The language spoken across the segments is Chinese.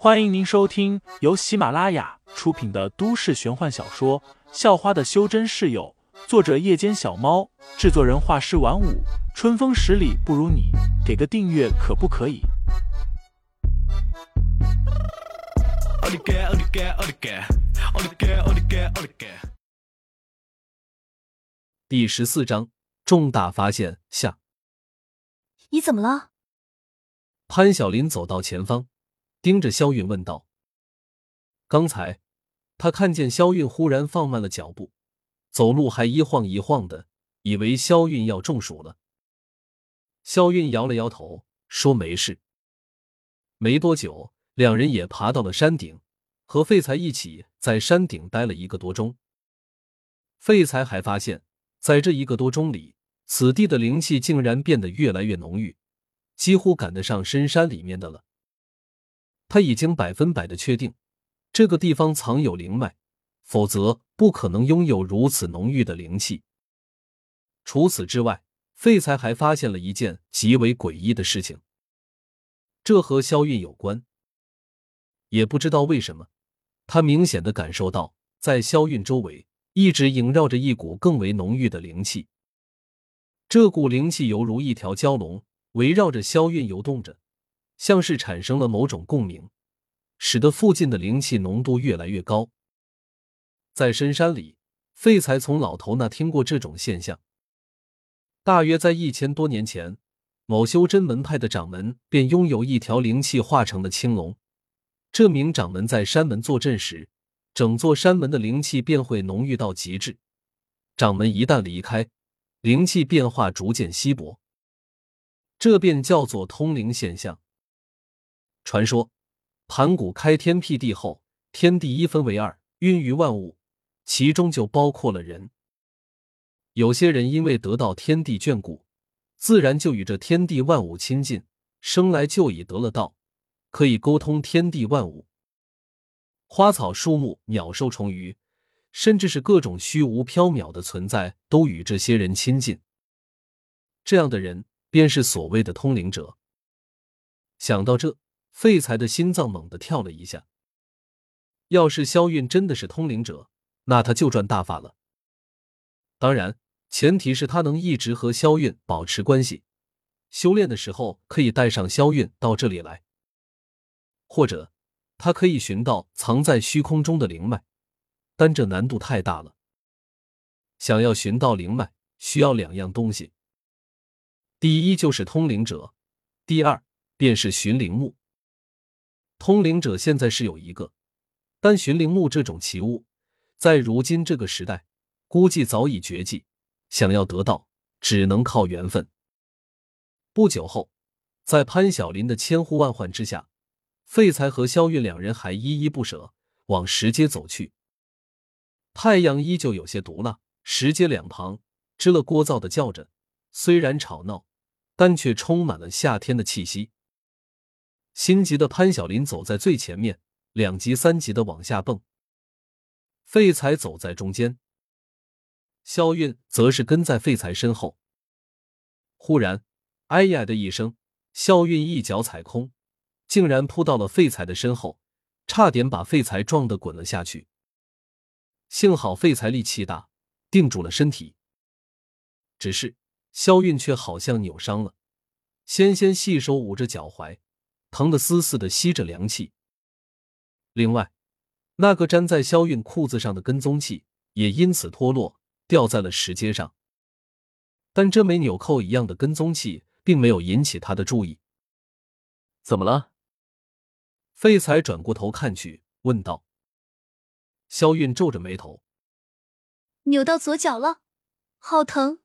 欢迎您收听由喜马拉雅出品的都市玄幻小说《校花的修真室友》，作者：夜间小猫，制作人：画师晚舞，春风十里不如你，给个订阅可不可以？第十四章重大发现下，你怎么了？潘晓林走到前方。盯着肖韵问道：“刚才他看见肖韵忽然放慢了脚步，走路还一晃一晃的，以为肖韵要中暑了。”肖韵摇了摇头，说：“没事。”没多久，两人也爬到了山顶，和废材一起在山顶待了一个多钟。废材还发现，在这一个多钟里，此地的灵气竟然变得越来越浓郁，几乎赶得上深山里面的了。他已经百分百的确定，这个地方藏有灵脉，否则不可能拥有如此浓郁的灵气。除此之外，废材还发现了一件极为诡异的事情，这和萧韵有关。也不知道为什么，他明显的感受到，在萧韵周围一直萦绕着一股更为浓郁的灵气。这股灵气犹如一条蛟龙，围绕着萧韵游动着。像是产生了某种共鸣，使得附近的灵气浓度越来越高。在深山里，废材从老头那听过这种现象。大约在一千多年前，某修真门派的掌门便拥有一条灵气化成的青龙。这名掌门在山门坐镇时，整座山门的灵气便会浓郁到极致。掌门一旦离开，灵气变化逐渐稀薄，这便叫做通灵现象。传说，盘古开天辟地后，天地一分为二，孕育万物，其中就包括了人。有些人因为得到天地眷顾，自然就与这天地万物亲近，生来就已得了道，可以沟通天地万物。花草树木、鸟兽虫鱼，甚至是各种虚无缥缈的存在，都与这些人亲近。这样的人便是所谓的通灵者。想到这。废材的心脏猛地跳了一下。要是萧韵真的是通灵者，那他就赚大发了。当然，前提是他能一直和萧韵保持关系，修炼的时候可以带上萧韵到这里来，或者他可以寻到藏在虚空中的灵脉，但这难度太大了。想要寻到灵脉，需要两样东西：第一就是通灵者，第二便是寻灵木。通灵者现在是有一个，但寻灵木这种奇物，在如今这个时代，估计早已绝迹。想要得到，只能靠缘分。不久后，在潘晓林的千呼万唤之下，废材和肖韵两人还依依不舍往石阶走去。太阳依旧有些毒辣，石阶两旁支了聒噪的叫着，虽然吵闹，但却充满了夏天的气息。心急的潘晓林走在最前面，两级三级的往下蹦。废材走在中间，肖韵则是跟在废材身后。忽然，哎呀的一声，肖韵一脚踩空，竟然扑到了废材的身后，差点把废材撞得滚了下去。幸好废材力气大，定住了身体。只是肖韵却好像扭伤了，纤纤细手捂着脚踝。疼得丝丝的吸着凉气。另外，那个粘在肖韵裤子上的跟踪器也因此脱落，掉在了石阶上。但这枚纽扣一样的跟踪器并没有引起他的注意。怎么了？废材转过头看去，问道。肖韵皱着眉头：“扭到左脚了，好疼。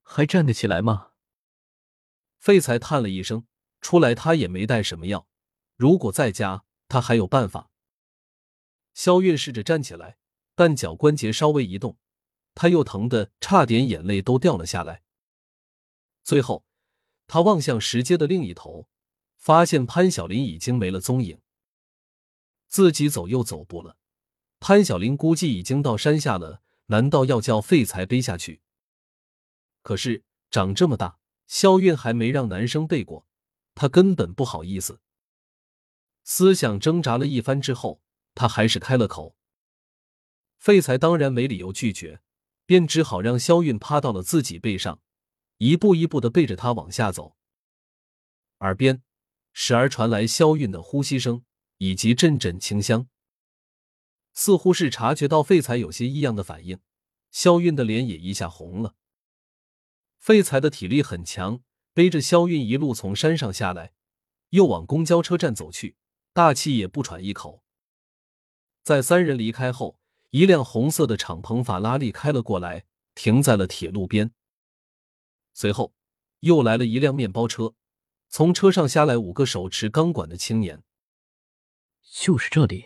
还站得起来吗？”废材叹了一声。出来，他也没带什么药。如果在家，他还有办法。萧韵试着站起来，但脚关节稍微一动，他又疼得差点眼泪都掉了下来。最后，他望向石阶的另一头，发现潘晓林已经没了踪影。自己走又走不了，潘晓林估计已经到山下了。难道要叫废材背下去？可是长这么大，萧韵还没让男生背过。他根本不好意思。思想挣扎了一番之后，他还是开了口。废材当然没理由拒绝，便只好让肖韵趴到了自己背上，一步一步的背着他往下走。耳边时而传来肖韵的呼吸声以及阵阵清香，似乎是察觉到废材有些异样的反应，肖韵的脸也一下红了。废材的体力很强，背着肖韵一路从山上下来，又往公交车站走去，大气也不喘一口。在三人离开后，一辆红色的敞篷法拉利开了过来，停在了铁路边。随后，又来了一辆面包车，从车上下来五个手持钢管的青年。就是这里，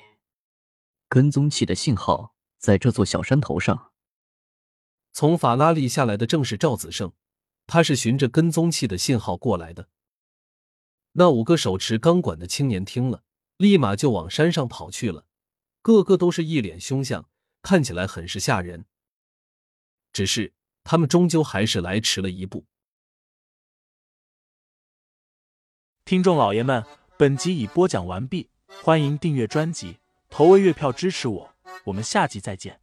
跟踪器的信号在这座小山头上。从法拉利下来的正是赵子胜，他是循着跟踪器的信号过来的。那五个手持钢管的青年听了，立马就往山上跑去了，个个都是一脸凶相，看起来很是吓人。只是他们终究还是来迟了一步。听众老爷们，本集已播讲完毕，欢迎订阅专辑，投喂月票支持我，我们下集再见。